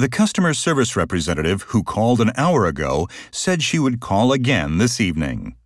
The customer service representative who called an hour ago said she would call again this evening.